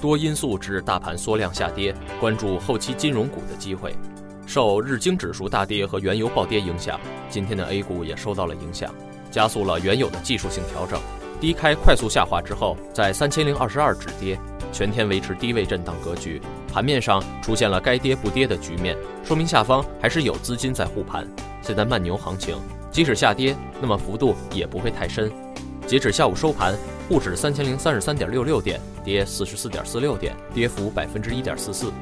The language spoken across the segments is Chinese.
多因素致大盘缩量下跌，关注后期金融股的机会。受日经指数大跌和原油暴跌影响，今天的 A 股也受到了影响，加速了原有的技术性调整。低开快速下滑之后，在三千零二十二止跌，全天维持低位震荡格局。盘面上出现了该跌不跌的局面，说明下方还是有资金在护盘。现在慢牛行情，即使下跌，那么幅度也不会太深。截止下午收盘，沪指三千零三十三点六六点，跌四十四点四六点，跌幅百分之一点四四。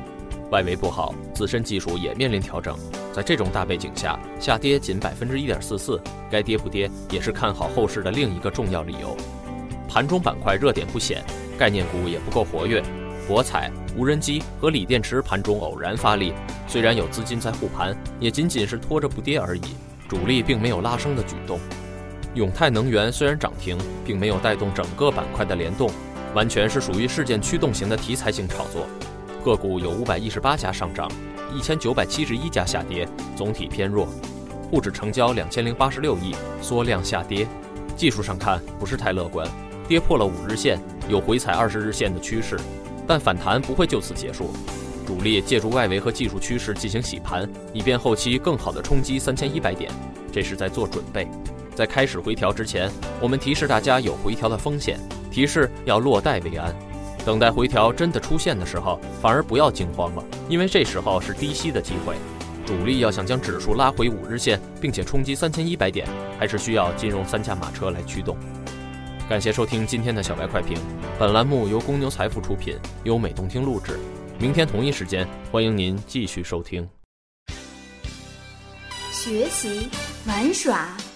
外围不好，自身技术也面临调整。在这种大背景下，下跌仅百分之一点四四，该跌不跌也是看好后市的另一个重要理由。盘中板块热点不显，概念股也不够活跃，博彩、无人机和锂电池盘中偶然发力，虽然有资金在护盘，也仅仅是拖着不跌而已，主力并没有拉升的举动。永泰能源虽然涨停，并没有带动整个板块的联动，完全是属于事件驱动型的题材性炒作。个股有五百一十八家上涨，一千九百七十一家下跌，总体偏弱。沪指成交两千零八十六亿，缩量下跌。技术上看不是太乐观，跌破了五日线，有回踩二十日线的趋势，但反弹不会就此结束。主力借助外围和技术趋势进行洗盘，以便后期更好的冲击三千一百点，这是在做准备。在开始回调之前，我们提示大家有回调的风险，提示要落袋为安。等待回调真的出现的时候，反而不要惊慌了，因为这时候是低吸的机会。主力要想将指数拉回五日线，并且冲击三千一百点，还是需要金融三驾马车来驱动。感谢收听今天的小白快评，本栏目由公牛财富出品，优美动听录制。明天同一时间，欢迎您继续收听。学习玩耍